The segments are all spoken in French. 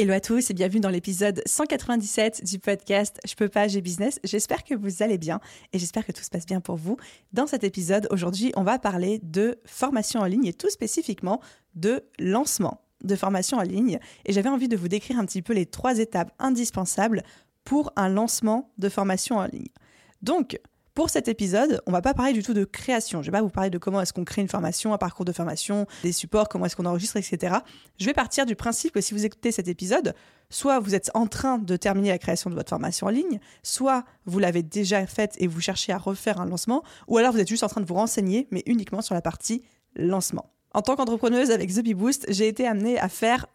Hello à tous et bienvenue dans l'épisode 197 du podcast Je peux pas, j'ai business. J'espère que vous allez bien et j'espère que tout se passe bien pour vous. Dans cet épisode, aujourd'hui, on va parler de formation en ligne et tout spécifiquement de lancement de formation en ligne. Et j'avais envie de vous décrire un petit peu les trois étapes indispensables pour un lancement de formation en ligne. Donc, pour cet épisode, on va pas parler du tout de création. Je vais pas vous parler de comment est-ce qu'on crée une formation, un parcours de formation, des supports, comment est-ce qu'on enregistre, etc. Je vais partir du principe que si vous écoutez cet épisode, soit vous êtes en train de terminer la création de votre formation en ligne, soit vous l'avez déjà faite et vous cherchez à refaire un lancement, ou alors vous êtes juste en train de vous renseigner, mais uniquement sur la partie lancement. En tant qu'entrepreneuse avec The Bee Boost, j'ai été amenée à faire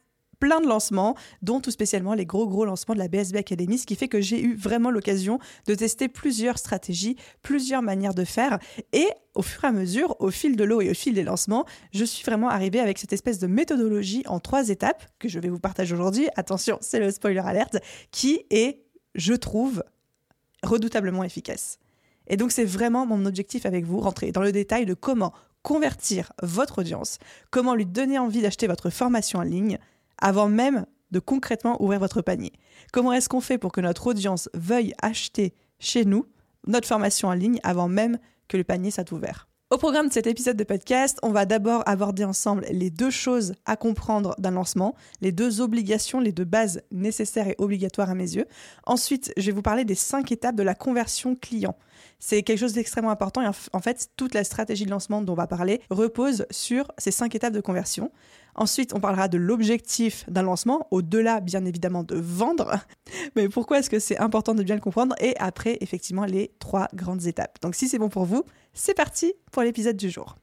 plein de lancements, dont tout spécialement les gros gros lancements de la BSB Academy, ce qui fait que j'ai eu vraiment l'occasion de tester plusieurs stratégies, plusieurs manières de faire, et au fur et à mesure, au fil de l'eau et au fil des lancements, je suis vraiment arrivée avec cette espèce de méthodologie en trois étapes que je vais vous partager aujourd'hui. Attention, c'est le spoiler alerte, qui est, je trouve, redoutablement efficace. Et donc c'est vraiment mon objectif avec vous, rentrer dans le détail de comment convertir votre audience, comment lui donner envie d'acheter votre formation en ligne, avant même de concrètement ouvrir votre panier. Comment est-ce qu'on fait pour que notre audience veuille acheter chez nous notre formation en ligne avant même que le panier soit ouvert? Au programme de cet épisode de podcast, on va d'abord aborder ensemble les deux choses à comprendre d'un lancement, les deux obligations, les deux bases nécessaires et obligatoires à mes yeux. Ensuite, je vais vous parler des cinq étapes de la conversion client. C'est quelque chose d'extrêmement important et en fait, toute la stratégie de lancement dont on va parler repose sur ces cinq étapes de conversion. Ensuite, on parlera de l'objectif d'un lancement, au-delà bien évidemment de vendre. Mais pourquoi est-ce que c'est important de bien le comprendre? Et après, effectivement, les trois grandes étapes. Donc si c'est bon pour vous, c'est parti pour l'épisode du jour.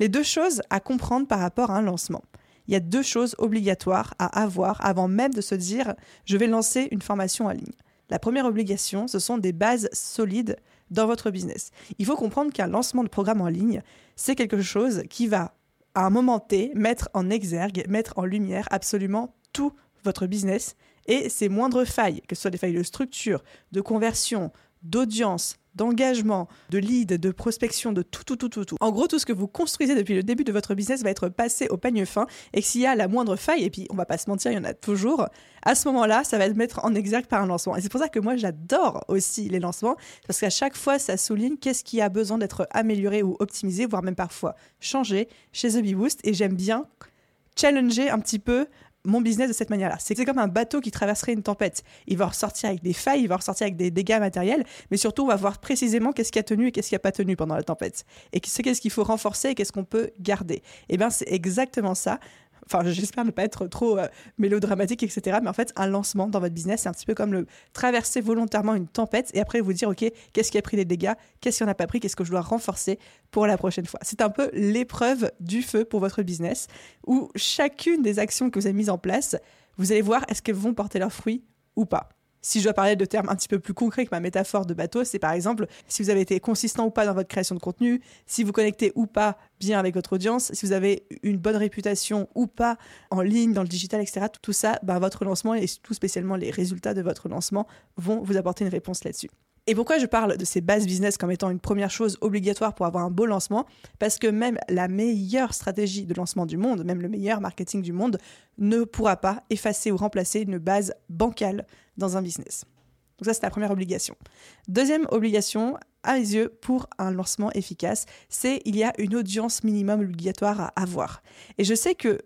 Les deux choses à comprendre par rapport à un lancement. Il y a deux choses obligatoires à avoir avant même de se dire je vais lancer une formation en ligne. La première obligation, ce sont des bases solides dans votre business. Il faut comprendre qu'un lancement de programme en ligne, c'est quelque chose qui va à un moment T, mettre en exergue, mettre en lumière absolument tout votre business et ses moindres failles, que ce soit des failles de structure, de conversion, d'audience, d'engagement, de lead, de prospection, de tout, tout, tout, tout, tout. En gros, tout ce que vous construisez depuis le début de votre business va être passé au peigne fin et s'il y a la moindre faille, et puis on va pas se mentir, il y en a toujours, à ce moment-là, ça va être mettre en exergue par un lancement. Et c'est pour ça que moi, j'adore aussi les lancements, parce qu'à chaque fois, ça souligne qu'est-ce qui a besoin d'être amélioré ou optimisé, voire même parfois changé chez The Bee Boost. Et j'aime bien challenger un petit peu mon business de cette manière-là. C'est comme un bateau qui traverserait une tempête. Il va ressortir avec des failles, il va ressortir avec des dégâts matériels, mais surtout, on va voir précisément qu'est-ce qui a tenu et qu'est-ce qui n'a pas tenu pendant la tempête. Et qu'est-ce qu'il faut renforcer et qu'est-ce qu'on peut garder. Et eh bien, c'est exactement ça enfin j'espère ne pas être trop euh, mélodramatique, etc. Mais en fait, un lancement dans votre business, c'est un petit peu comme le traverser volontairement une tempête et après vous dire, OK, qu'est-ce qui a pris des dégâts, qu'est-ce qui n'en a pas pris, qu'est-ce que je dois renforcer pour la prochaine fois. C'est un peu l'épreuve du feu pour votre business où chacune des actions que vous avez mises en place, vous allez voir est-ce qu'elles vont porter leurs fruits ou pas. Si je dois parler de termes un petit peu plus concrets que ma métaphore de bateau, c'est par exemple si vous avez été consistant ou pas dans votre création de contenu, si vous connectez ou pas bien avec votre audience, si vous avez une bonne réputation ou pas en ligne, dans le digital, etc. Tout ça, bah, votre lancement et tout spécialement les résultats de votre lancement vont vous apporter une réponse là-dessus. Et pourquoi je parle de ces bases business comme étant une première chose obligatoire pour avoir un beau lancement? Parce que même la meilleure stratégie de lancement du monde, même le meilleur marketing du monde, ne pourra pas effacer ou remplacer une base bancale dans un business. Donc ça, c'est la première obligation. Deuxième obligation, à mes yeux, pour un lancement efficace, c'est il y a une audience minimum obligatoire à avoir. Et je sais que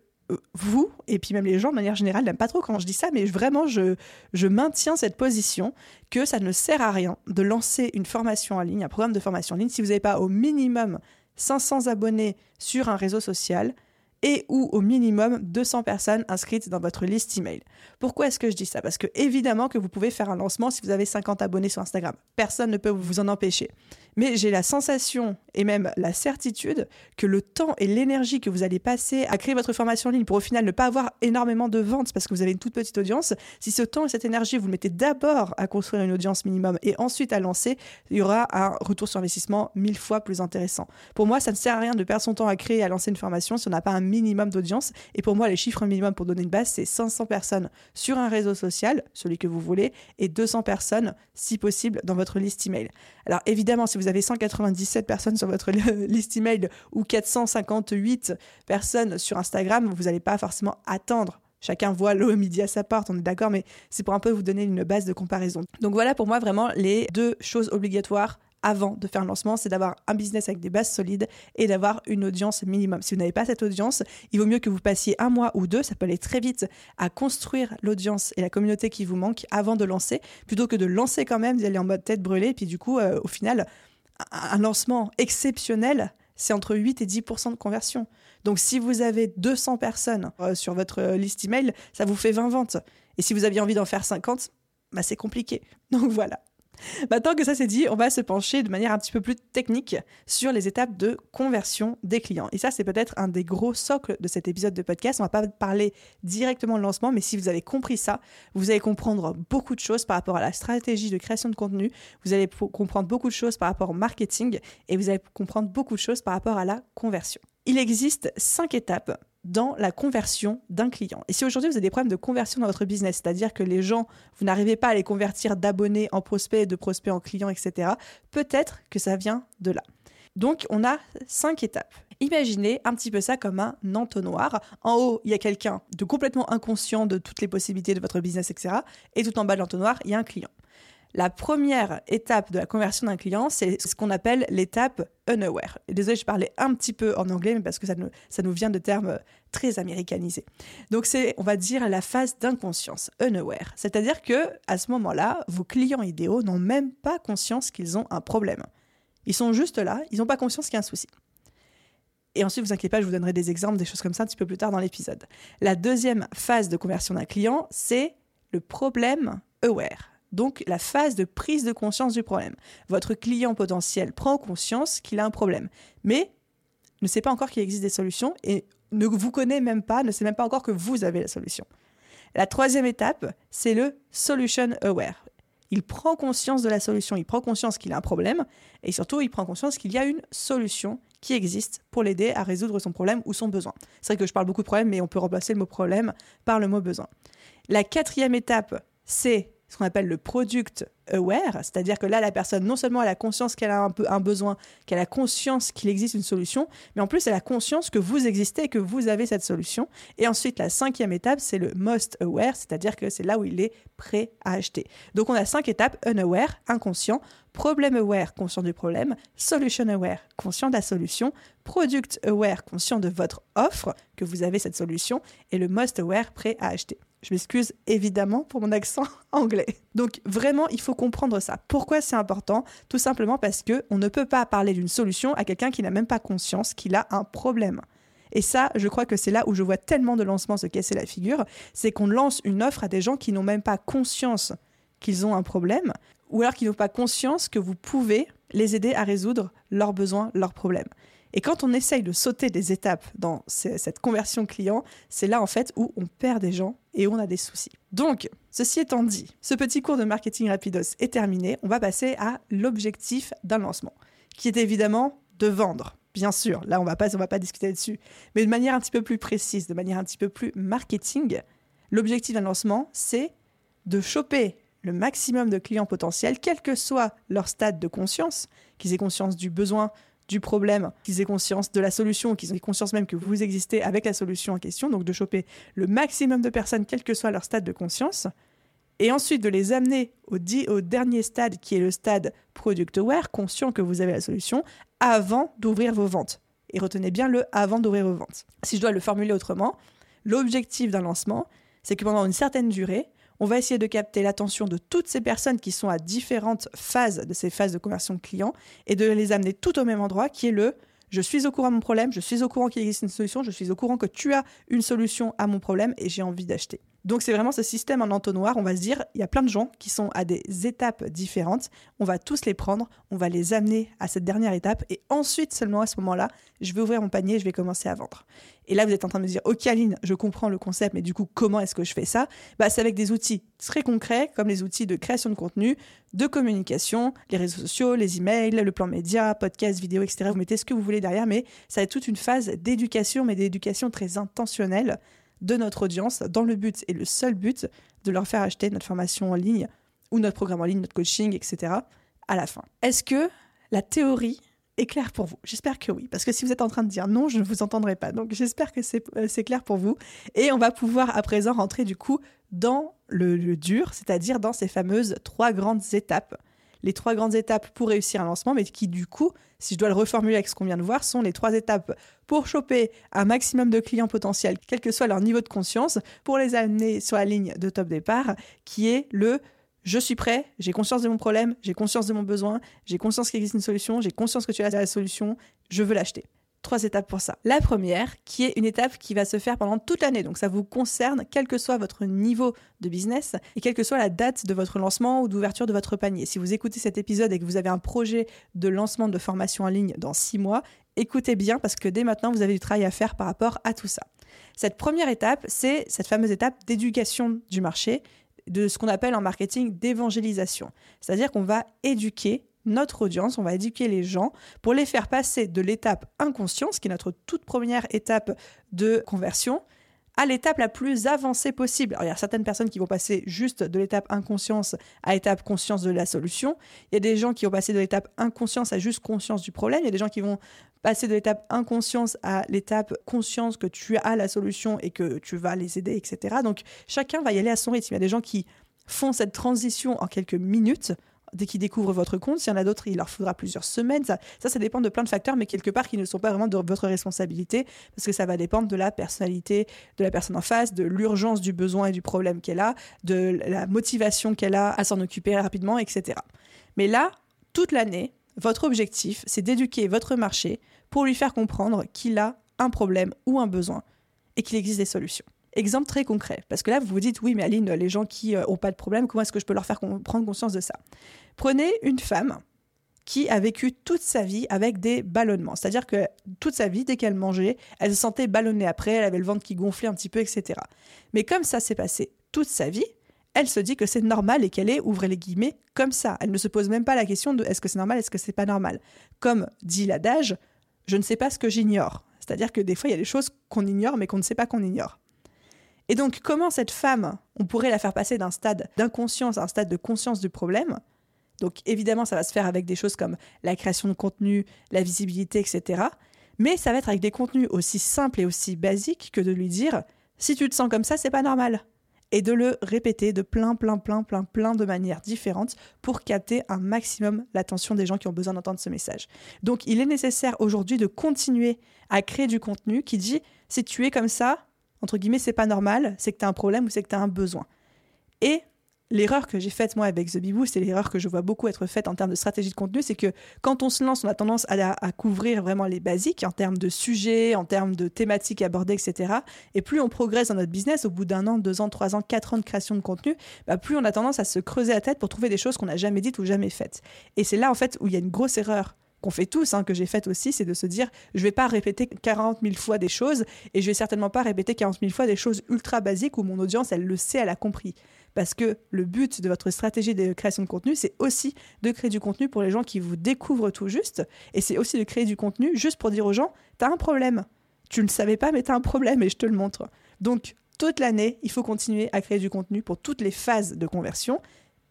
vous, et puis même les gens de manière générale, n'aiment pas trop quand je dis ça, mais vraiment, je, je maintiens cette position que ça ne sert à rien de lancer une formation en ligne, un programme de formation en ligne, si vous n'avez pas au minimum 500 abonnés sur un réseau social et ou au minimum 200 personnes inscrites dans votre liste email. Pourquoi est-ce que je dis ça? Parce que évidemment que vous pouvez faire un lancement si vous avez 50 abonnés sur Instagram. Personne ne peut vous en empêcher. Mais j'ai la sensation et même la certitude que le temps et l'énergie que vous allez passer à créer votre formation en ligne pour au final ne pas avoir énormément de ventes parce que vous avez une toute petite audience, si ce temps et cette énergie vous mettez d'abord à construire une audience minimum et ensuite à lancer, il y aura un retour sur investissement mille fois plus intéressant. Pour moi, ça ne sert à rien de perdre son temps à créer et à lancer une formation si on n'a pas un minimum d'audience. Et pour moi, les chiffres minimum pour donner une base, c'est 500 personnes sur un réseau social, celui que vous voulez, et 200 personnes, si possible, dans votre liste email. Alors évidemment, si vous avez 197 personnes sur votre liste email ou 458 personnes sur Instagram, vous n'allez pas forcément attendre chacun voit l'eau midi à sa porte, on est d'accord, mais c'est pour un peu vous donner une base de comparaison. Donc voilà pour moi vraiment les deux choses obligatoires avant de faire un lancement, c'est d'avoir un business avec des bases solides et d'avoir une audience minimum. Si vous n'avez pas cette audience, il vaut mieux que vous passiez un mois ou deux, ça peut aller très vite, à construire l'audience et la communauté qui vous manque avant de lancer, plutôt que de lancer quand même, d'aller en mode tête brûlée, et puis du coup, euh, au final, un lancement exceptionnel, c'est entre 8 et 10% de conversion. Donc si vous avez 200 personnes euh, sur votre liste email, ça vous fait 20 ventes. Et si vous aviez envie d'en faire 50, bah, c'est compliqué. Donc voilà. Maintenant que ça c'est dit, on va se pencher de manière un petit peu plus technique sur les étapes de conversion des clients. Et ça, c'est peut-être un des gros socles de cet épisode de podcast. On va pas parler directement de lancement, mais si vous avez compris ça, vous allez comprendre beaucoup de choses par rapport à la stratégie de création de contenu. Vous allez comprendre beaucoup de choses par rapport au marketing et vous allez comprendre beaucoup de choses par rapport à la conversion. Il existe cinq étapes dans la conversion d'un client. Et si aujourd'hui vous avez des problèmes de conversion dans votre business, c'est-à-dire que les gens, vous n'arrivez pas à les convertir d'abonnés en prospects, de prospects en clients, etc., peut-être que ça vient de là. Donc on a cinq étapes. Imaginez un petit peu ça comme un entonnoir. En haut, il y a quelqu'un de complètement inconscient de toutes les possibilités de votre business, etc. Et tout en bas de l'entonnoir, il y a un client. La première étape de la conversion d'un client, c'est ce qu'on appelle l'étape unaware. Et désolé, je parlais un petit peu en anglais, mais parce que ça nous, ça nous vient de termes très américanisés. Donc c'est, on va dire, la phase d'inconscience, unaware. C'est-à-dire que à ce moment-là, vos clients idéaux n'ont même pas conscience qu'ils ont un problème. Ils sont juste là, ils n'ont pas conscience qu'il y a un souci. Et ensuite, vous inquiétez pas, je vous donnerai des exemples, des choses comme ça un petit peu plus tard dans l'épisode. La deuxième phase de conversion d'un client, c'est le problème aware donc la phase de prise de conscience du problème. Votre client potentiel prend conscience qu'il a un problème, mais ne sait pas encore qu'il existe des solutions et ne vous connaît même pas, ne sait même pas encore que vous avez la solution. La troisième étape, c'est le solution aware. Il prend conscience de la solution, il prend conscience qu'il a un problème et surtout il prend conscience qu'il y a une solution qui existe pour l'aider à résoudre son problème ou son besoin. C'est vrai que je parle beaucoup de problèmes, mais on peut remplacer le mot problème par le mot besoin. La quatrième étape, c'est ce qu'on appelle le product aware, c'est-à-dire que là, la personne, non seulement elle a conscience qu'elle a un, besoin, qu'elle a conscience qu'il existe une solution, mais en plus, elle a conscience que vous existez et que vous avez cette solution. Et ensuite, la cinquième étape, c'est le most aware, c'est-à-dire que c'est là où il est prêt à acheter. Donc, on a cinq étapes, unaware, inconscient, problem aware, conscient du problème, solution aware, conscient de la solution, product aware, conscient de votre offre, que vous avez cette solution, et le most aware, prêt à acheter. Je m'excuse évidemment pour mon accent anglais. Donc vraiment, il faut comprendre ça. Pourquoi c'est important? Tout simplement parce que on ne peut pas parler d'une solution à quelqu'un qui n'a même pas conscience qu'il a un problème. Et ça, je crois que c'est là où je vois tellement de lancements se casser la figure, c'est qu'on lance une offre à des gens qui n'ont même pas conscience qu'ils ont un problème, ou alors qui n'ont pas conscience que vous pouvez les aider à résoudre leurs besoins, leurs problèmes. Et quand on essaye de sauter des étapes dans cette conversion client, c'est là en fait où on perd des gens et on a des soucis. Donc, ceci étant dit, ce petit cours de marketing rapidos est terminé. On va passer à l'objectif d'un lancement, qui est évidemment de vendre. Bien sûr, là on va pas, on va pas discuter dessus, mais de manière un petit peu plus précise, de manière un petit peu plus marketing, l'objectif d'un lancement, c'est de choper le maximum de clients potentiels, quel que soit leur stade de conscience, qu'ils aient conscience du besoin, du problème, qu'ils aient conscience de la solution, qu'ils aient conscience même que vous existez avec la solution en question, donc de choper le maximum de personnes, quel que soit leur stade de conscience, et ensuite de les amener au, au dernier stade qui est le stade product aware, conscient que vous avez la solution, avant d'ouvrir vos ventes. Et retenez bien le avant d'ouvrir vos ventes. Si je dois le formuler autrement, l'objectif d'un lancement, c'est que pendant une certaine durée, on va essayer de capter l'attention de toutes ces personnes qui sont à différentes phases de ces phases de conversion client et de les amener tout au même endroit qui est le je suis au courant de mon problème, je suis au courant qu'il existe une solution, je suis au courant que tu as une solution à mon problème et j'ai envie d'acheter. Donc c'est vraiment ce système en entonnoir. On va se dire, il y a plein de gens qui sont à des étapes différentes. On va tous les prendre, on va les amener à cette dernière étape et ensuite seulement à ce moment-là, je vais ouvrir mon panier, je vais commencer à vendre. Et là, vous êtes en train de me dire, ok Aline, je comprends le concept, mais du coup, comment est-ce que je fais ça? Bah, C'est avec des outils très concrets, comme les outils de création de contenu, de communication, les réseaux sociaux, les emails, le plan média, podcast, vidéo, etc. Vous mettez ce que vous voulez derrière, mais ça être toute une phase d'éducation, mais d'éducation très intentionnelle de notre audience dans le but et le seul but de leur faire acheter notre formation en ligne ou notre programme en ligne, notre coaching, etc. à la fin. Est-ce que la théorie est claire pour vous? J'espère que oui, parce que si vous êtes en train de dire non, je ne vous entendrai pas. Donc j'espère que euh, c'est clair pour vous. Et on va pouvoir à présent rentrer du coup dans le, le dur, c'est-à-dire dans ces fameuses trois grandes étapes les trois grandes étapes pour réussir un lancement, mais qui du coup, si je dois le reformuler avec ce qu'on vient de voir, sont les trois étapes pour choper un maximum de clients potentiels, quel que soit leur niveau de conscience, pour les amener sur la ligne de top départ, qui est le je suis prêt, j'ai conscience de mon problème, j'ai conscience de mon besoin, j'ai conscience qu'il existe une solution, j'ai conscience que tu as la solution, je veux l'acheter trois étapes pour ça. La première, qui est une étape qui va se faire pendant toute l'année. Donc ça vous concerne, quel que soit votre niveau de business et quelle que soit la date de votre lancement ou d'ouverture de votre panier. Si vous écoutez cet épisode et que vous avez un projet de lancement de formation en ligne dans six mois, écoutez bien parce que dès maintenant, vous avez du travail à faire par rapport à tout ça. Cette première étape, c'est cette fameuse étape d'éducation du marché, de ce qu'on appelle en marketing d'évangélisation. C'est-à-dire qu'on va éduquer notre audience, on va éduquer les gens pour les faire passer de l'étape inconscience, qui est notre toute première étape de conversion, à l'étape la plus avancée possible. Alors, il y a certaines personnes qui vont passer juste de l'étape inconscience à l'étape conscience de la solution. Il y a des gens qui vont passer de l'étape inconscience à juste conscience du problème. Il y a des gens qui vont passer de l'étape inconscience à l'étape conscience que tu as la solution et que tu vas les aider, etc. Donc, chacun va y aller à son rythme. Il y a des gens qui font cette transition en quelques minutes dès qu'ils découvrent votre compte. S'il y en a d'autres, il leur faudra plusieurs semaines. Ça, ça, dépend de plein de facteurs, mais quelque part qui ne sont pas vraiment de votre responsabilité, parce que ça va dépendre de la personnalité de la personne en face, de l'urgence du besoin et du problème qu'elle a, de la motivation qu'elle a à s'en occuper rapidement, etc. Mais là, toute l'année, votre objectif, c'est d'éduquer votre marché pour lui faire comprendre qu'il a un problème ou un besoin et qu'il existe des solutions. Exemple très concret, parce que là, vous vous dites, oui, mais Aline, les gens qui n'ont euh, pas de problème, comment est-ce que je peux leur faire prendre conscience de ça? Prenez une femme qui a vécu toute sa vie avec des ballonnements. C'est-à-dire que toute sa vie, dès qu'elle mangeait, elle se sentait ballonnée après, elle avait le ventre qui gonflait un petit peu, etc. Mais comme ça s'est passé toute sa vie, elle se dit que c'est normal et qu'elle est, ouvrez les guillemets, comme ça. Elle ne se pose même pas la question de est-ce que c'est normal, est-ce que c'est pas normal? Comme dit l'adage, je ne sais pas ce que j'ignore. C'est-à-dire que des fois, il y a des choses qu'on ignore, mais qu'on ne sait pas qu'on ignore. Et donc, comment cette femme, on pourrait la faire passer d'un stade d'inconscience à un stade de conscience du problème? Donc, évidemment, ça va se faire avec des choses comme la création de contenu, la visibilité, etc. Mais ça va être avec des contenus aussi simples et aussi basiques que de lui dire si tu te sens comme ça, c'est pas normal. Et de le répéter de plein, plein, plein, plein, plein de manières différentes pour capter un maximum l'attention des gens qui ont besoin d'entendre ce message. Donc, il est nécessaire aujourd'hui de continuer à créer du contenu qui dit si tu es comme ça, entre guillemets, c'est pas normal, c'est que tu as un problème ou c'est que tu as un besoin. Et l'erreur que j'ai faite moi avec The Bibou, c'est l'erreur que je vois beaucoup être faite en termes de stratégie de contenu, c'est que quand on se lance, on a tendance à, couvrir vraiment les basiques en termes de sujets, en termes de thématiques abordées, etc. Et plus on progresse dans notre business, au bout d'un an, deux ans, trois ans, quatre ans de création de contenu, bah plus on a tendance à se creuser la tête pour trouver des choses qu'on n'a jamais dites ou jamais faites. Et c'est là en fait où il y a une grosse erreur qu'on fait tous, hein, que j'ai faite aussi, c'est de se dire je vais pas répéter 40 000 fois des choses et je vais certainement pas répéter 40 000 fois des choses ultra basiques où mon audience elle le sait, elle a compris. Parce que le but de votre stratégie de création de contenu, c'est aussi de créer du contenu pour les gens qui vous découvrent tout juste et c'est aussi de créer du contenu juste pour dire aux gens tu as un problème. Tu ne le savais pas, mais tu as un problème et je te le montre. Donc, toute l'année, il faut continuer à créer du contenu pour toutes les phases de conversion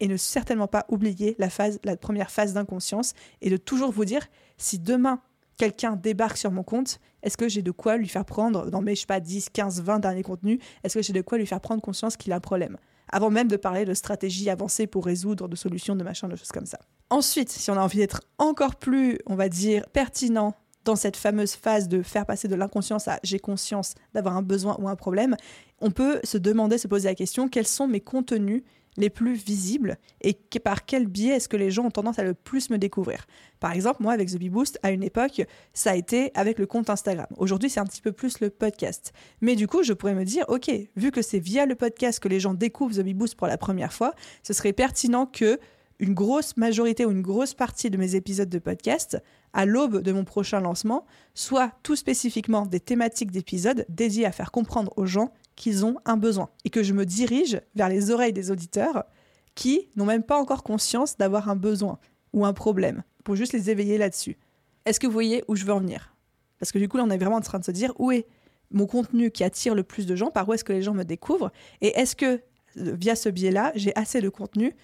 et ne certainement pas oublier la, phase, la première phase d'inconscience et de toujours vous dire si demain quelqu'un débarque sur mon compte, est-ce que j'ai de quoi lui faire prendre dans mes, je sais pas, 10, 15, 20 derniers contenus, est-ce que j'ai de quoi lui faire prendre conscience qu'il a un problème? Avant même de parler de stratégie avancée pour résoudre, de solutions, de machin, de choses comme ça. Ensuite, si on a envie d'être encore plus, on va dire, pertinent dans cette fameuse phase de faire passer de l'inconscience à j'ai conscience d'avoir un besoin ou un problème, on peut se demander, se poser la question, quels sont mes contenus les plus visibles et par quel biais est-ce que les gens ont tendance à le plus me découvrir? Par exemple, moi avec The Bee Boost, à une époque, ça a été avec le compte Instagram. Aujourd'hui, c'est un petit peu plus le podcast. Mais du coup, je pourrais me dire, ok, vu que c'est via le podcast que les gens découvrent The Bee Boost pour la première fois, ce serait pertinent que une grosse majorité ou une grosse partie de mes épisodes de podcast, à l'aube de mon prochain lancement, soient tout spécifiquement des thématiques d'épisodes dédiées à faire comprendre aux gens qu'ils ont un besoin et que je me dirige vers les oreilles des auditeurs qui n'ont même pas encore conscience d'avoir un besoin ou un problème pour juste les éveiller là-dessus. Est-ce que vous voyez où je veux en venir? Parce que du coup, là, on est vraiment en train de se dire où est mon contenu qui attire le plus de gens, par où est-ce que les gens me découvrent? Et est-ce que via ce biais-là, j'ai assez de contenu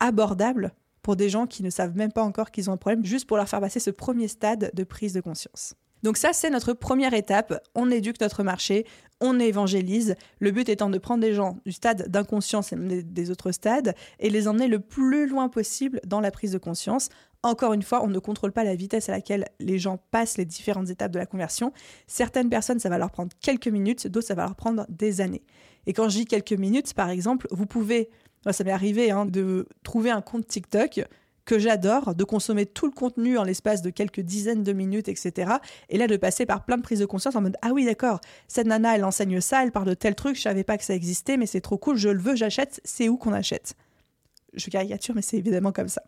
abordable pour des gens qui ne savent même pas encore qu'ils ont un problème, juste pour leur faire passer ce premier stade de prise de conscience? Donc ça, c'est notre première étape. On éduque notre marché, on évangélise. Le but étant de prendre des gens du stade d'inconscience et des autres stades et les emmener le plus loin possible dans la prise de conscience. Encore une fois, on ne contrôle pas la vitesse à laquelle les gens passent les différentes étapes de la conversion. Certaines personnes, ça va leur prendre quelques minutes, d'autres, ça va leur prendre des années. Et quand je dis quelques minutes, par exemple, vous pouvez ça m'est arrivé hein, de trouver un compte TikTok que j'adore, de consommer tout le contenu en l'espace de quelques dizaines de minutes, etc. Et là, de passer par plein de prises de conscience en mode Ah oui, d'accord, cette nana, elle enseigne ça, elle parle de tel truc, je savais pas que ça existait, mais c'est trop cool, je le veux, j'achète, c'est où qu'on achète Je caricature, mais c'est évidemment comme ça.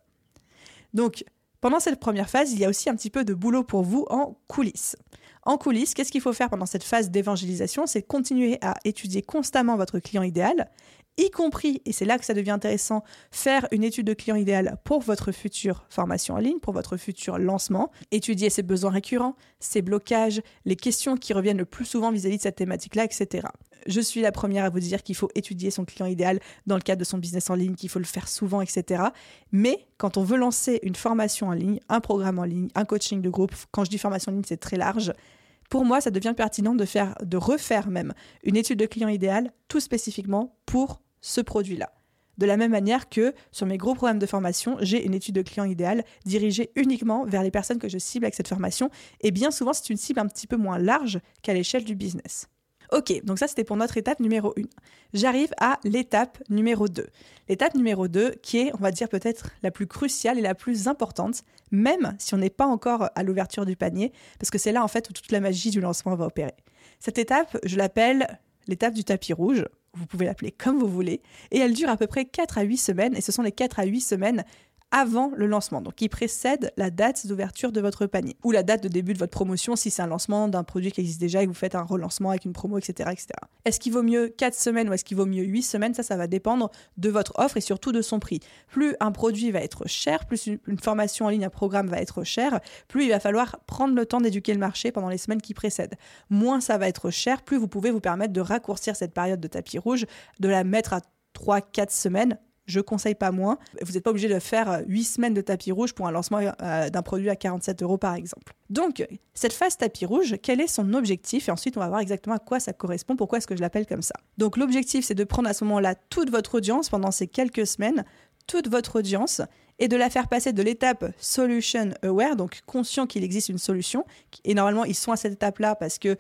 Donc, pendant cette première phase, il y a aussi un petit peu de boulot pour vous en coulisses. En coulisses, qu'est-ce qu'il faut faire pendant cette phase d'évangélisation? C'est continuer à étudier constamment votre client idéal y compris, et c'est là que ça devient intéressant, faire une étude de client idéal pour votre future formation en ligne, pour votre futur lancement, étudier ses besoins récurrents, ses blocages, les questions qui reviennent le plus souvent vis-à-vis de cette thématique-là, etc. Je suis la première à vous dire qu'il faut étudier son client idéal dans le cadre de son business en ligne, qu'il faut le faire souvent, etc. Mais quand on veut lancer une formation en ligne, un programme en ligne, un coaching de groupe, quand je dis formation en ligne, c'est très large, pour moi, ça devient pertinent de faire, de refaire même une étude de client idéal tout spécifiquement pour ce produit-là. De la même manière que sur mes gros programmes de formation, j'ai une étude de client idéal dirigée uniquement vers les personnes que je cible avec cette formation. Et bien souvent, c'est une cible un petit peu moins large qu'à l'échelle du business. Ok, donc ça c'était pour notre étape numéro 1. J'arrive à l'étape numéro 2. L'étape numéro 2 qui est, on va dire, peut-être la plus cruciale et la plus importante, même si on n'est pas encore à l'ouverture du panier, parce que c'est là en fait où toute la magie du lancement va opérer. Cette étape, je l'appelle l'étape du tapis rouge vous pouvez l'appeler comme vous voulez, et elle dure à peu près 4 à 8 semaines, et ce sont les 4 à 8 semaines avant le lancement, donc qui précède la date d'ouverture de votre panier, ou la date de début de votre promotion si c'est un lancement d'un produit qui existe déjà et que vous faites un relancement avec une promo, etc. etc. Est-ce qu'il vaut mieux 4 semaines ou est-ce qu'il vaut mieux 8 semaines? Ça, ça va dépendre de votre offre et surtout de son prix. Plus un produit va être cher, plus une formation en ligne, un programme va être cher, plus il va falloir prendre le temps d'éduquer le marché pendant les semaines qui précèdent. Moins ça va être cher, plus vous pouvez vous permettre de raccourcir cette période de tapis rouge, de la mettre à 3-4 semaines je conseille pas moins. Vous n'êtes pas obligé de faire 8 semaines de tapis rouge pour un lancement euh, d'un produit à 47 euros par exemple. Donc, cette phase tapis rouge, quel est son objectif? Et ensuite, on va voir exactement à quoi ça correspond, pourquoi est-ce que je l'appelle comme ça. Donc, l'objectif, c'est de prendre à ce moment-là toute votre audience pendant ces quelques semaines, toute votre audience, et de la faire passer de l'étape solution aware, donc conscient qu'il existe une solution. Et normalement, ils sont à cette étape-là parce que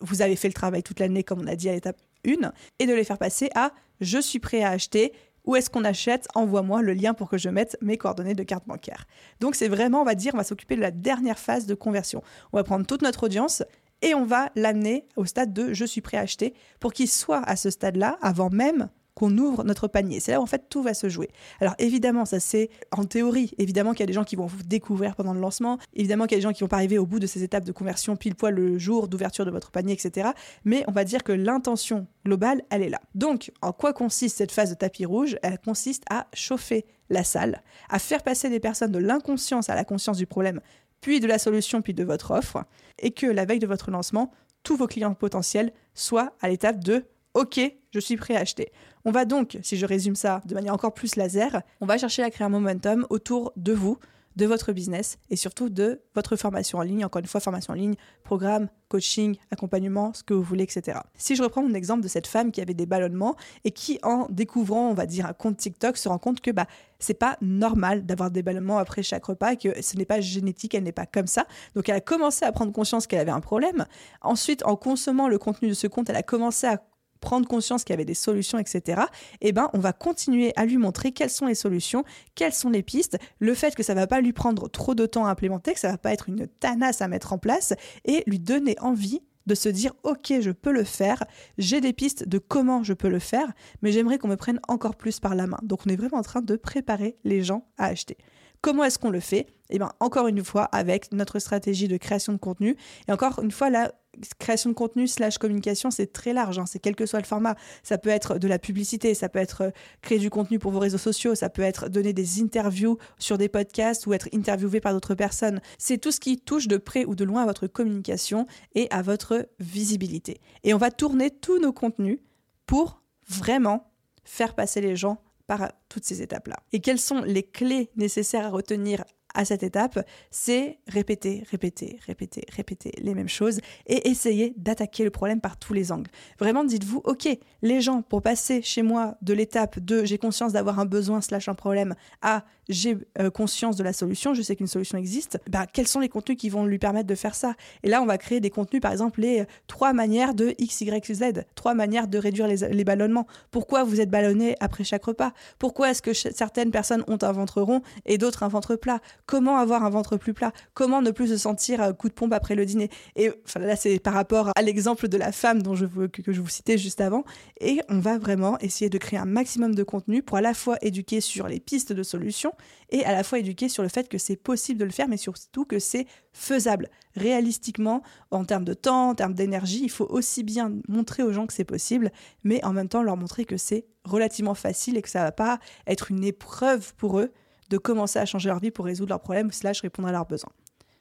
vous avez fait le travail toute l'année, comme on a dit à l'étape 1, et de les faire passer à je suis prêt à acheter, où est-ce qu'on achète? Envoie-moi le lien pour que je mette mes coordonnées de carte bancaire. Donc c'est vraiment, on va dire, on va s'occuper de la dernière phase de conversion. On va prendre toute notre audience et on va l'amener au stade de je suis prêt à acheter pour qu'il soit à ce stade-là avant même qu'on ouvre notre panier. C'est là où en fait tout va se jouer. Alors évidemment, ça c'est en théorie. Évidemment qu'il y a des gens qui vont vous découvrir pendant le lancement. Évidemment qu'il y a des gens qui vont pas arriver au bout de ces étapes de conversion pile poil le jour d'ouverture de votre panier, etc. Mais on va dire que l'intention globale, elle est là. Donc, en quoi consiste cette phase de tapis rouge? Elle consiste à chauffer la salle, à faire passer des personnes de l'inconscience à la conscience du problème, puis de la solution, puis de votre offre, et que la veille de votre lancement, tous vos clients potentiels soient à l'étape de OK, je suis prêt à acheter. On va donc, si je résume ça de manière encore plus laser, on va chercher à créer un momentum autour de vous, de votre business et surtout de votre formation en ligne. Encore une fois, formation en ligne, programme, coaching, accompagnement, ce que vous voulez, etc. Si je reprends mon exemple de cette femme qui avait des ballonnements et qui, en découvrant, on va dire, un compte TikTok, se rend compte que bah, c'est pas normal d'avoir des ballonnements après chaque repas et que ce n'est pas génétique, elle n'est pas comme ça. Donc elle a commencé à prendre conscience qu'elle avait un problème. Ensuite, en consommant le contenu de ce compte, elle a commencé à prendre conscience qu'il y avait des solutions, etc., eh ben, on va continuer à lui montrer quelles sont les solutions, quelles sont les pistes, le fait que ça va pas lui prendre trop de temps à implémenter, que ça va pas être une tanasse à mettre en place, et lui donner envie de se dire ok je peux le faire, j'ai des pistes de comment je peux le faire, mais j'aimerais qu'on me prenne encore plus par la main. Donc on est vraiment en train de préparer les gens à acheter. Comment est-ce qu'on le fait? Eh bien, encore une fois, avec notre stratégie de création de contenu. Et encore une fois, la création de contenu slash communication, c'est très large. Hein. C'est quel que soit le format. Ça peut être de la publicité, ça peut être euh, créer du contenu pour vos réseaux sociaux, ça peut être donner des interviews sur des podcasts ou être interviewé par d'autres personnes. C'est tout ce qui touche de près ou de loin à votre communication et à votre visibilité. Et on va tourner tous nos contenus pour vraiment faire passer les gens par toutes ces étapes-là. Et quelles sont les clés nécessaires à retenir à cette étape, c'est répéter, répéter, répéter, répéter les mêmes choses et essayer d'attaquer le problème par tous les angles. Vraiment, dites-vous, ok, les gens, pour passer chez moi de l'étape de j'ai conscience d'avoir un besoin slash un problème à j'ai euh, conscience de la solution, je sais qu'une solution existe, bah, quels sont les contenus qui vont lui permettre de faire ça? Et là, on va créer des contenus, par exemple, les euh, trois manières de X, Y, Z, trois manières de réduire les, les ballonnements. Pourquoi vous êtes ballonné après chaque repas? Pourquoi est-ce que certaines personnes ont un ventre rond et d'autres un ventre plat? Comment avoir un ventre plus plat? Comment ne plus se sentir à coup de pompe après le dîner? Et là, c'est par rapport à l'exemple de la femme dont je que je vous citais juste avant. Et on va vraiment essayer de créer un maximum de contenu pour à la fois éduquer sur les pistes de solutions et à la fois éduquer sur le fait que c'est possible de le faire, mais surtout que c'est faisable. Réalistiquement, en termes de temps, en termes d'énergie, il faut aussi bien montrer aux gens que c'est possible, mais en même temps leur montrer que c'est relativement facile et que ça va pas être une épreuve pour eux de commencer à changer leur vie pour résoudre leurs problèmes slash répondre à leurs besoins.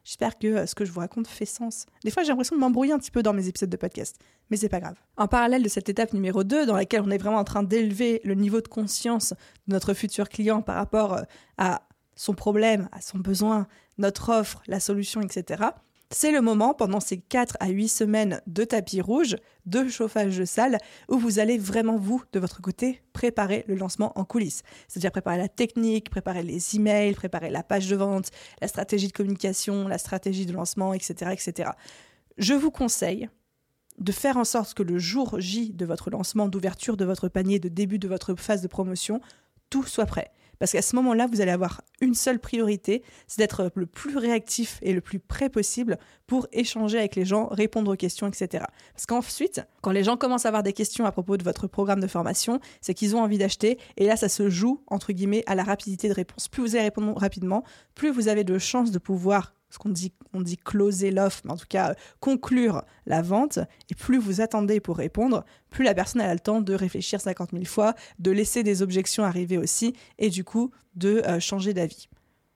J'espère que euh, ce que je vous raconte fait sens. Des fois, j'ai l'impression de m'embrouiller un petit peu dans mes épisodes de podcast, mais c'est pas grave. En parallèle de cette étape numéro 2, dans laquelle on est vraiment en train d'élever le niveau de conscience de notre futur client par rapport euh, à son problème, à son besoin, notre offre, la solution, etc., c'est le moment, pendant ces 4 à 8 semaines de tapis rouge, de chauffage de salle, où vous allez vraiment, vous, de votre côté, préparer le lancement en coulisses. C'est-à-dire préparer la technique, préparer les emails, préparer la page de vente, la stratégie de communication, la stratégie de lancement, etc. etc. Je vous conseille de faire en sorte que le jour J de votre lancement, d'ouverture de votre panier, de début de votre phase de promotion, tout soit prêt. Parce qu'à ce moment-là, vous allez avoir une seule priorité, c'est d'être le plus réactif et le plus prêt possible pour échanger avec les gens, répondre aux questions, etc. Parce qu'ensuite, quand les gens commencent à avoir des questions à propos de votre programme de formation, c'est qu'ils ont envie d'acheter. Et là, ça se joue, entre guillemets, à la rapidité de réponse. Plus vous allez répondre rapidement, plus vous avez de chances de pouvoir ce qu'on dit, on dit closer l'offre, mais en tout cas conclure la vente. Et plus vous attendez pour répondre, plus la personne a le temps de réfléchir 50 000 fois, de laisser des objections arriver aussi, et du coup de euh, changer d'avis.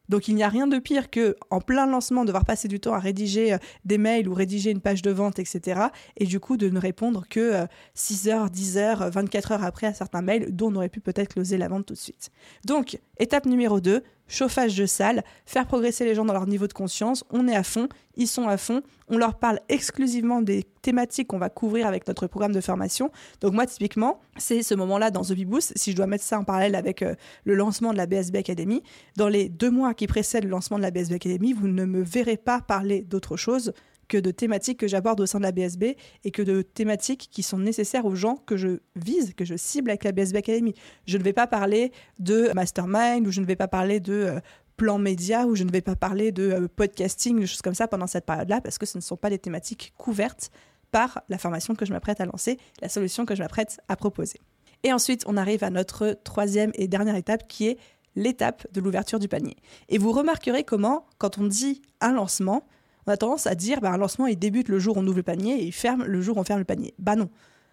Donc il n'y a rien de pire que en plein lancement devoir passer du temps à rédiger euh, des mails ou rédiger une page de vente, etc. Et du coup de ne répondre que 6 euh, heures, 10 heures, 24 heures après à certains mails dont on aurait pu peut-être closer la vente tout de suite. Donc étape numéro 2, chauffage de salle, faire progresser les gens dans leur niveau de conscience. On est à fond, ils sont à fond. On leur parle exclusivement des thématiques qu'on va couvrir avec notre programme de formation. Donc moi, typiquement, c'est ce moment-là dans The Bee Boost, si je dois mettre ça en parallèle avec euh, le lancement de la BSB Academy. Dans les deux mois qui précèdent le lancement de la BSB Academy, vous ne me verrez pas parler d'autre chose que de thématiques que j'aborde au sein de la BSB et que de thématiques qui sont nécessaires aux gens que je vise, que je cible avec la BSB Academy. Je ne vais pas parler de mastermind ou je ne vais pas parler de euh, plan média ou je ne vais pas parler de euh, podcasting, de choses comme ça pendant cette période-là parce que ce ne sont pas des thématiques couvertes par la formation que je m'apprête à lancer, la solution que je m'apprête à proposer. Et ensuite, on arrive à notre troisième et dernière étape qui est l'étape de l'ouverture du panier. Et vous remarquerez comment, quand on dit un lancement, on a tendance à dire bah, un lancement, il débute le jour où on ouvre le panier et il ferme le jour où on ferme le panier. Bah non.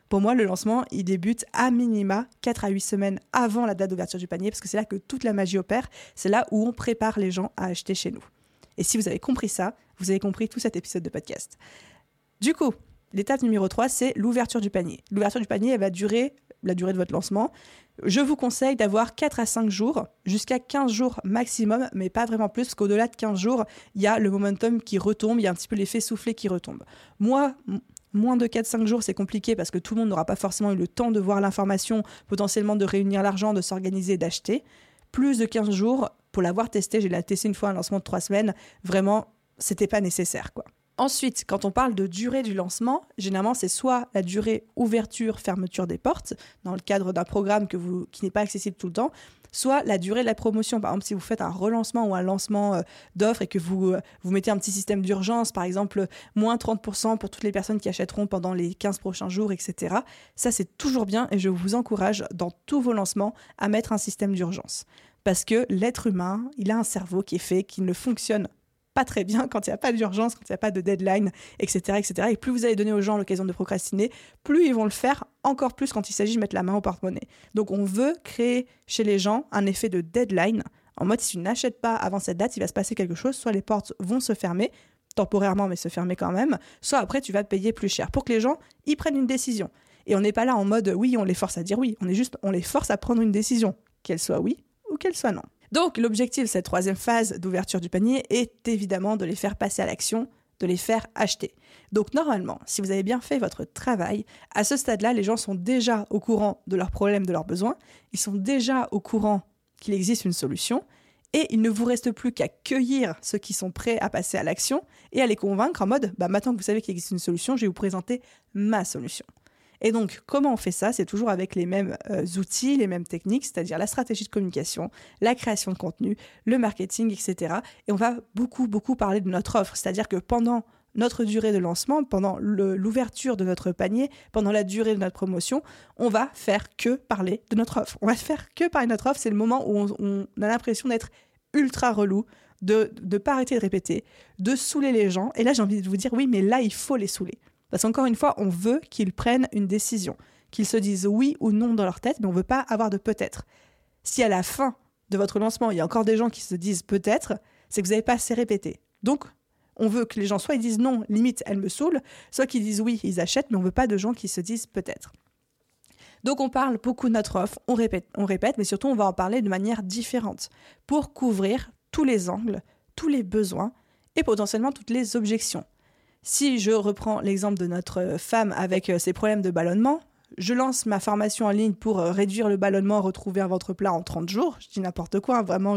Pour moi, le lancement, il débute à minima 4 à 8 semaines avant la date d'ouverture du panier, parce que c'est là que toute la magie opère, c'est là où on prépare les gens à acheter chez nous. Et si vous avez compris ça, vous avez compris tout cet épisode de podcast. Du coup, l'étape numéro 3, c'est l'ouverture du panier. L'ouverture du panier, elle va durer la durée de votre lancement. Je vous conseille d'avoir 4 à 5 jours, jusqu'à 15 jours maximum, mais pas vraiment plus, parce qu'au-delà de 15 jours, il y a le momentum qui retombe, il y a un petit peu l'effet soufflé qui retombe. Moi, moins de 4-5 jours, c'est compliqué parce que tout le monde n'aura pas forcément eu le temps de voir l'information, potentiellement de réunir l'argent, de s'organiser, d'acheter. Plus de 15 jours, pour l'avoir testé, j'ai la testé une fois un lancement de 3 semaines, vraiment, c'était pas nécessaire, quoi. Ensuite, quand on parle de durée du lancement, généralement c'est soit la durée ouverture-fermeture des portes, dans le cadre d'un programme qui n'est pas accessible tout le temps, soit la durée de la promotion. Par exemple, si vous faites un relancement ou un lancement euh, d'offres et que vous, euh, vous mettez un petit système d'urgence, par exemple, moins 30% pour toutes les personnes qui achèteront pendant les 15 prochains jours, etc. Ça, c'est toujours bien et je vous encourage dans tous vos lancements à mettre un système d'urgence. Parce que l'être humain, il a un cerveau qui est fait, qui ne fonctionne pas très bien quand il n'y a pas d'urgence, quand il n'y a pas de deadline, etc., etc. Et plus vous allez donner aux gens l'occasion de procrastiner, plus ils vont le faire encore plus quand il s'agit de mettre la main au porte-monnaie. Donc on veut créer chez les gens un effet de deadline. En mode, si tu n'achètes pas avant cette date, il va se passer quelque chose. Soit les portes vont se fermer, temporairement, mais se fermer quand même. Soit après, tu vas payer plus cher pour que les gens y prennent une décision. Et on n'est pas là en mode oui, on les force à dire oui. On est juste, on les force à prendre une décision, qu'elle soit oui ou qu'elle soit non. Donc l'objectif de cette troisième phase d'ouverture du panier est évidemment de les faire passer à l'action, de les faire acheter. Donc normalement, si vous avez bien fait votre travail, à ce stade-là, les gens sont déjà au courant de leurs problèmes, de leurs besoins, ils sont déjà au courant qu'il existe une solution, et il ne vous reste plus qu'à cueillir ceux qui sont prêts à passer à l'action et à les convaincre en mode, bah maintenant que vous savez qu'il existe une solution, je vais vous présenter ma solution. Et donc, comment on fait ça? C'est toujours avec les mêmes euh, outils, les mêmes techniques, c'est-à-dire la stratégie de communication, la création de contenu, le marketing, etc. Et on va beaucoup, beaucoup parler de notre offre, c'est-à-dire que pendant notre durée de lancement, pendant l'ouverture de notre panier, pendant la durée de notre promotion, on va faire que parler de notre offre. On va faire que parler de notre offre. C'est le moment où on, a l'impression d'être ultra relou, de ne pas arrêter de répéter, de saouler les gens. Et là, j'ai envie de vous dire, oui, mais là, il faut les saouler. Parce qu'encore une fois, on veut qu'ils prennent une décision, qu'ils se disent oui ou non dans leur tête, mais on ne veut pas avoir de peut-être. Si à la fin de votre lancement, il y a encore des gens qui se disent peut-être, c'est que vous n'avez pas assez répété. Donc, on veut que les gens soit ils disent non, limite, elle me saoule, soit qu'ils disent oui, ils achètent, mais on veut pas de gens qui se disent peut-être. Donc on parle beaucoup de notre offre, on répète, on répète, mais surtout on va en parler de manière différente pour couvrir tous les angles, tous les besoins et potentiellement toutes les objections. Si je reprends l'exemple de notre femme avec euh, ses problèmes de ballonnement, je lance ma formation en ligne pour euh, réduire le ballonnement, retrouver un ventre plat en 30 jours. Je dis n'importe quoi, hein, vraiment,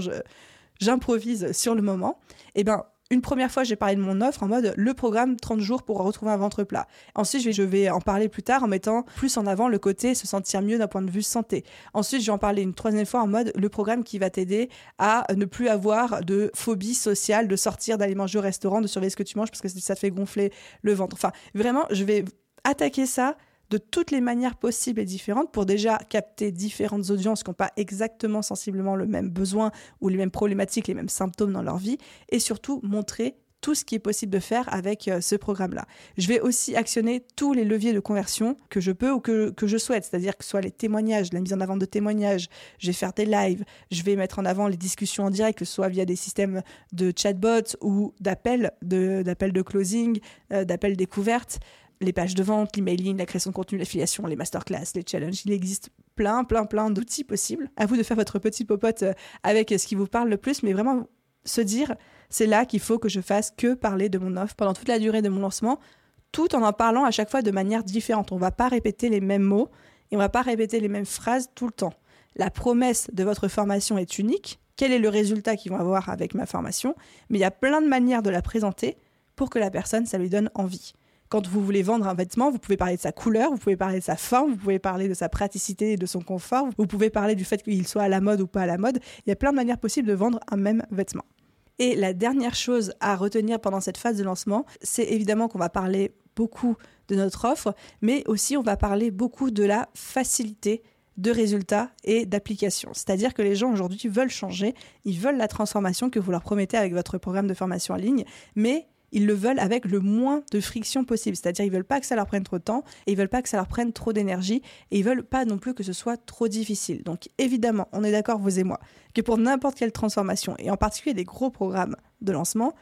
j'improvise sur le moment. Eh bien, une première fois, j'ai parlé de mon offre en mode le programme 30 jours pour retrouver un ventre plat. Ensuite, je vais en parler plus tard en mettant plus en avant le côté se sentir mieux d'un point de vue santé. Ensuite, je vais en parler une troisième fois en mode le programme qui va t'aider à ne plus avoir de phobie sociale, de sortir, d'aller manger au restaurant, de surveiller ce que tu manges parce que ça te fait gonfler le ventre. Enfin, vraiment, je vais attaquer ça de toutes les manières possibles et différentes pour déjà capter différentes audiences qui n'ont pas exactement sensiblement le même besoin ou les mêmes problématiques, les mêmes symptômes dans leur vie, et surtout montrer tout ce qui est possible de faire avec euh, ce programme-là. Je vais aussi actionner tous les leviers de conversion que je peux ou que, que je souhaite, c'est-à-dire que ce soit les témoignages, la mise en avant de témoignages, je vais faire des lives, je vais mettre en avant les discussions en direct, que ce soit via des systèmes de chatbot ou d'appels de, de closing, euh, d'appels découvertes les pages de vente, l'emailing, la création de contenu, l'affiliation, les masterclass, les challenges. Il existe plein, plein, plein d'outils possibles. À vous de faire votre petit popote euh, avec ce qui vous parle le plus, mais vraiment se dire, c'est là qu'il faut que je fasse que parler de mon offre pendant toute la durée de mon lancement, tout en en parlant à chaque fois de manière différente. On ne va pas répéter les mêmes mots et on ne va pas répéter les mêmes phrases tout le temps. La promesse de votre formation est unique. Quel est le résultat qu'ils vont avoir avec ma formation? Mais il y a plein de manières de la présenter pour que la personne, ça lui donne envie. Quand vous voulez vendre un vêtement, vous pouvez parler de sa couleur, vous pouvez parler de sa forme, vous pouvez parler de sa praticité et de son confort, vous pouvez parler du fait qu'il soit à la mode ou pas à la mode. Il y a plein de manières possibles de vendre un même vêtement. Et la dernière chose à retenir pendant cette phase de lancement, c'est évidemment qu'on va parler beaucoup de notre offre, mais aussi on va parler beaucoup de la facilité de résultats et d'application. C'est-à-dire que les gens aujourd'hui veulent changer, ils veulent la transformation que vous leur promettez avec votre programme de formation en ligne, mais ils le veulent avec le moins de friction possible. C'est-à-dire ils veulent pas que ça leur prenne trop de temps et ils veulent pas que ça leur prenne trop d'énergie et ils veulent pas non plus que ce soit trop difficile. Donc évidemment, on est d'accord vous et moi que pour n'importe quelle transformation et en particulier des gros programmes de lancement,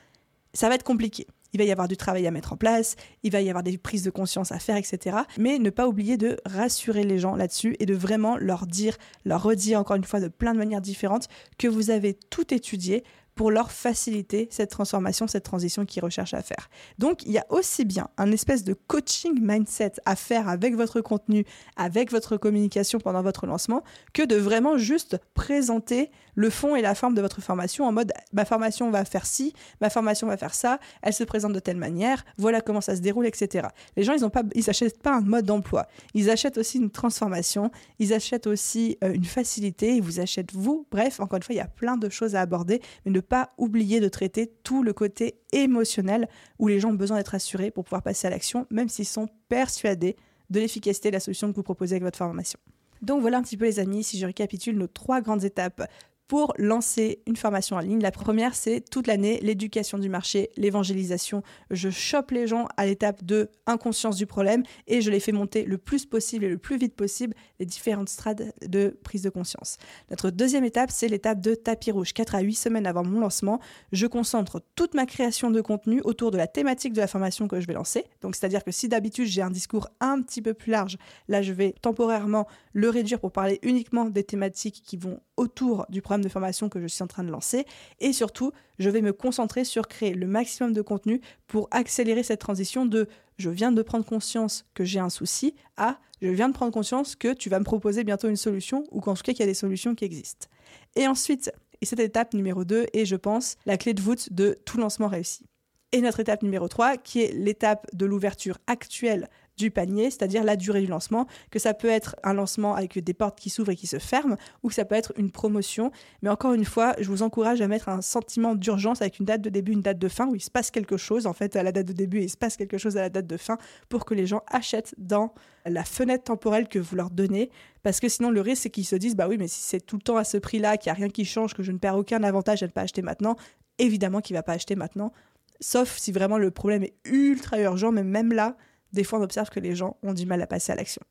ça va être compliqué. Il va y avoir du travail à mettre en place, il va y avoir des prises de conscience à faire, etc. Mais ne pas oublier de rassurer les gens là-dessus et de vraiment leur dire, leur redire encore une fois de plein de manières différentes que vous avez tout étudié pour leur faciliter cette transformation, cette transition qu'ils recherchent à faire. Donc, il y a aussi bien un espèce de coaching mindset à faire avec votre contenu, avec votre communication pendant votre lancement, que de vraiment juste présenter le fond et la forme de votre formation en mode ma formation va faire ci, ma formation va faire ça, elle se présente de telle manière, voilà comment ça se déroule, etc. Les gens, ils n'achètent pas, pas un mode d'emploi, ils achètent aussi une transformation, ils achètent aussi euh, une facilité, ils vous achètent vous. Bref, encore une fois, il y a plein de choses à aborder, mais ne pas oublier de traiter tout le côté émotionnel où les gens ont besoin d'être assurés pour pouvoir passer à l'action, même s'ils sont persuadés de l'efficacité de la solution que vous proposez avec votre formation. Donc voilà un petit peu les amis, si je récapitule nos trois grandes étapes pour lancer une formation en ligne. La première, c'est toute l'année l'éducation du marché, l'évangélisation. Je chope les gens à l'étape de inconscience du problème et je les fais monter le plus possible et le plus vite possible les différentes strates de prise de conscience. Notre deuxième étape, c'est l'étape de tapis rouge. 4 à 8 semaines avant mon lancement, je concentre toute ma création de contenu autour de la thématique de la formation que je vais lancer. Donc, c'est-à-dire que si d'habitude j'ai un discours un petit peu plus large, là, je vais temporairement le réduire pour parler uniquement des thématiques qui vont autour du programme de formation que je suis en train de lancer. Et surtout, je vais me concentrer sur créer le maximum de contenu pour accélérer cette transition de je viens de prendre conscience que j'ai un souci à je viens de prendre conscience que tu vas me proposer bientôt une solution ou qu'en tout cas qu'il y a des solutions qui existent. Et ensuite, et cette étape numéro 2 est, je pense, la clé de voûte de tout lancement réussi. Et notre étape numéro 3, qui est l'étape de l'ouverture actuelle du panier, c'est-à-dire la durée du lancement, que ça peut être un lancement avec des portes qui s'ouvrent et qui se ferment, ou que ça peut être une promotion. Mais encore une fois, je vous encourage à mettre un sentiment d'urgence avec une date de début, une date de fin, où il se passe quelque chose, en fait, à la date de début, et il se passe quelque chose à la date de fin, pour que les gens achètent dans la fenêtre temporelle que vous leur donnez, parce que sinon le risque c'est qu'ils se disent, bah oui, mais si c'est tout le temps à ce prix-là, qu'il n'y a rien qui change, que je ne perds aucun avantage à ne pas acheter maintenant, évidemment qu'il ne va pas acheter maintenant, sauf si vraiment le problème est ultra urgent, mais même là, des fois on observe que les gens ont du mal à passer à l'action.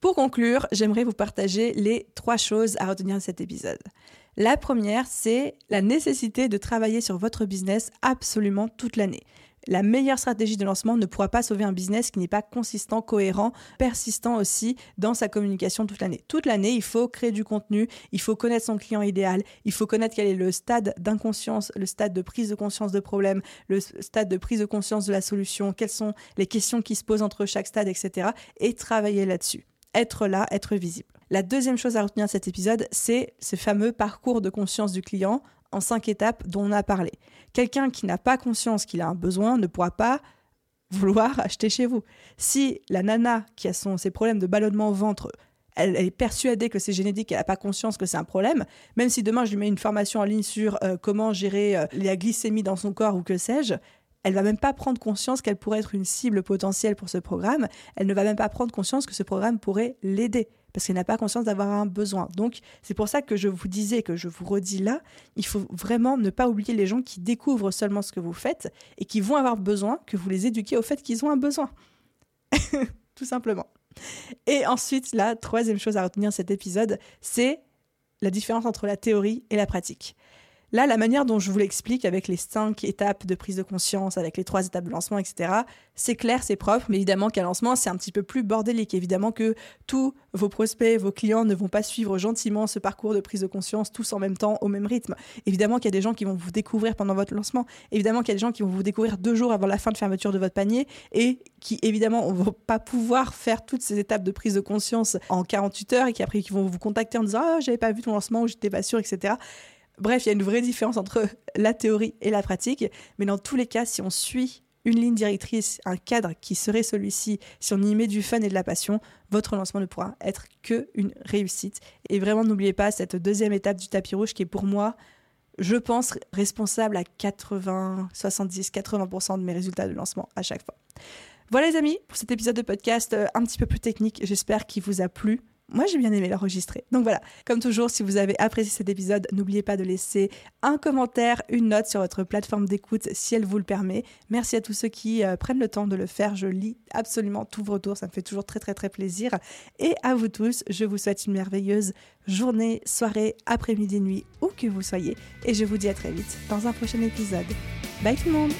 Pour conclure, j'aimerais vous partager les trois choses à retenir de cet épisode. La première, c'est la nécessité de travailler sur votre business absolument toute l'année la meilleure stratégie de lancement ne pourra pas sauver un business qui n'est pas consistant, cohérent, persistant aussi dans sa communication toute l'année. Toute l'année, il faut créer du contenu, il faut connaître son client idéal, il faut connaître quel est le stade d'inconscience, le stade de prise de conscience de problème, le stade de prise de conscience de la solution, quelles sont les questions qui se posent entre chaque stade, etc. et travailler là-dessus. Être là, être visible. La deuxième chose à retenir de cet épisode, c'est ce fameux parcours de conscience du client en cinq étapes dont on a parlé. Quelqu'un qui n'a pas conscience qu'il a un besoin ne pourra pas vouloir acheter chez vous. Si la nana qui a son, ses problèmes de ballonnement au ventre, elle, est persuadée que c'est génétique, elle n'a pas conscience que c'est un problème, même si demain je lui mets une formation en ligne sur euh, comment gérer euh, la glycémie dans son corps ou que sais-je, elle va même pas prendre conscience qu'elle pourrait être une cible potentielle pour ce programme, elle ne va même pas prendre conscience que ce programme pourrait l'aider parce qu'elle n'a pas conscience d'avoir un besoin. Donc c'est pour ça que je vous disais, que je vous redis là, il faut vraiment ne pas oublier les gens qui découvrent seulement ce que vous faites et qui vont avoir besoin que vous les éduquiez au fait qu'ils ont un besoin. Tout simplement. Et ensuite, la troisième chose à retenir cet épisode, c'est la différence entre la théorie et la pratique. Là, la manière dont je vous l'explique avec les cinq étapes de prise de conscience, avec les trois étapes de lancement, etc., c'est clair, c'est propre, mais évidemment qu'à lancement, c'est un petit peu plus bordélique. Évidemment que tous vos prospects, vos clients ne vont pas suivre gentiment ce parcours de prise de conscience tous en même temps, au même rythme. Évidemment qu'il y a des gens qui vont vous découvrir pendant votre lancement. Évidemment qu'il y a des gens qui vont vous découvrir deux jours avant la fin de fermeture de votre panier et qui, évidemment, ne vont pas pouvoir faire toutes ces étapes de prise de conscience en 48 heures et qui après qui vont vous contacter en disant Ah, j'avais pas vu ton lancement ou j'étais pas sûr, etc. Bref, il y a une vraie différence entre la théorie et la pratique, mais dans tous les cas, si on suit une ligne directrice, un cadre qui serait celui-ci, si on y met du fun et de la passion, votre lancement ne pourra être que une réussite. Et vraiment, n'oubliez pas cette deuxième étape du tapis rouge qui est pour moi, je pense, responsable à 80, 70, 80% de mes résultats de lancement à chaque fois. Voilà les amis, pour cet épisode de podcast euh, un petit peu plus technique, j'espère qu'il vous a plu moi j'ai bien aimé l'enregistrer. Donc voilà, comme toujours, si vous avez apprécié cet épisode, n'oubliez pas de laisser un commentaire, une note sur votre plateforme d'écoute si elle vous le permet. Merci à tous ceux qui euh, prennent le temps de le faire. Je lis absolument tous vos retours, ça me fait toujours très très très plaisir. Et à vous tous, je vous souhaite une merveilleuse journée, soirée, après-midi, nuit, où que vous soyez. Et je vous dis à très vite dans un prochain épisode. Bye tout le monde